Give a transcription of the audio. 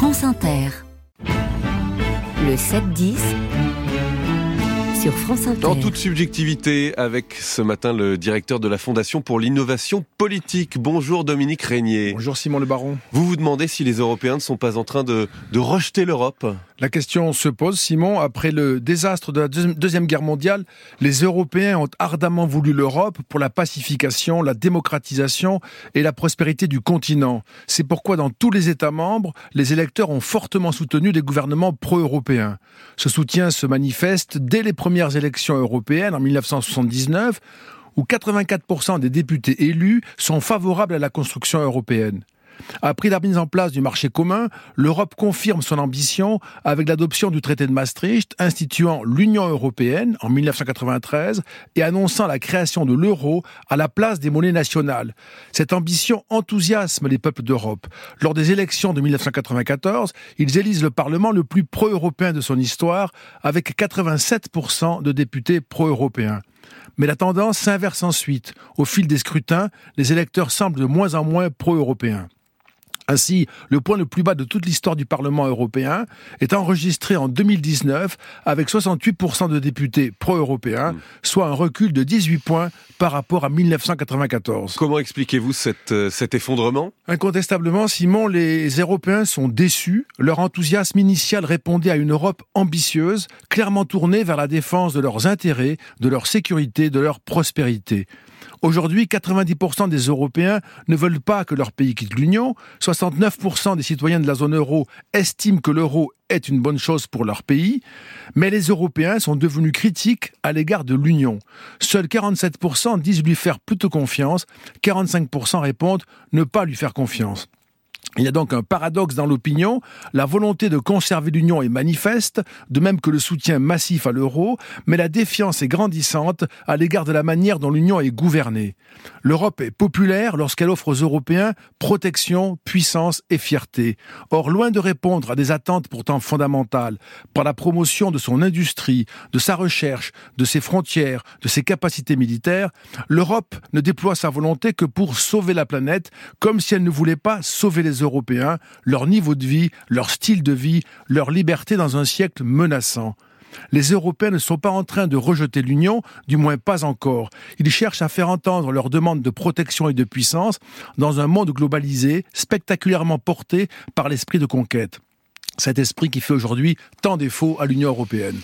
France Inter. Le 7-10 sur France Inter. En toute subjectivité, avec ce matin le directeur de la Fondation pour l'innovation politique. Bonjour Dominique Régnier. Bonjour Simon Le Baron. Vous vous demandez si les Européens ne sont pas en train de, de rejeter l'Europe? La question se pose, Simon. Après le désastre de la Deuxième Guerre mondiale, les Européens ont ardemment voulu l'Europe pour la pacification, la démocratisation et la prospérité du continent. C'est pourquoi dans tous les États membres, les électeurs ont fortement soutenu des gouvernements pro-européens. Ce soutien se manifeste dès les premières élections européennes en 1979 où 84% des députés élus sont favorables à la construction européenne. Après la mise en place du marché commun, l'Europe confirme son ambition avec l'adoption du traité de Maastricht instituant l'Union européenne en 1993 et annonçant la création de l'euro à la place des monnaies nationales. Cette ambition enthousiasme les peuples d'Europe. Lors des élections de 1994, ils élisent le Parlement le plus pro-européen de son histoire avec 87% de députés pro-européens. Mais la tendance s'inverse ensuite. Au fil des scrutins, les électeurs semblent de moins en moins pro-européens. Ainsi, le point le plus bas de toute l'histoire du Parlement européen est enregistré en 2019 avec 68% de députés pro-européens, soit un recul de 18 points par rapport à 1994. Comment expliquez-vous cet, euh, cet effondrement? Incontestablement, Simon, les Européens sont déçus. Leur enthousiasme initial répondait à une Europe ambitieuse, clairement tournée vers la défense de leurs intérêts, de leur sécurité, de leur prospérité. Aujourd'hui, 90% des Européens ne veulent pas que leur pays quitte l'Union. 69% des citoyens de la zone euro estiment que l'euro est une bonne chose pour leur pays. Mais les Européens sont devenus critiques à l'égard de l'Union. Seuls 47% disent lui faire plutôt confiance. 45% répondent ne pas lui faire confiance. Il y a donc un paradoxe dans l'opinion. La volonté de conserver l'Union est manifeste, de même que le soutien massif à l'euro, mais la défiance est grandissante à l'égard de la manière dont l'Union est gouvernée. L'Europe est populaire lorsqu'elle offre aux Européens protection, puissance et fierté. Or, loin de répondre à des attentes pourtant fondamentales, par la promotion de son industrie, de sa recherche, de ses frontières, de ses capacités militaires, l'Europe ne déploie sa volonté que pour sauver la planète, comme si elle ne voulait pas sauver les Européens, leur niveau de vie, leur style de vie, leur liberté dans un siècle menaçant. Les Européens ne sont pas en train de rejeter l'Union, du moins pas encore. Ils cherchent à faire entendre leurs demandes de protection et de puissance dans un monde globalisé, spectaculairement porté par l'esprit de conquête. Cet esprit qui fait aujourd'hui tant défaut à l'Union européenne.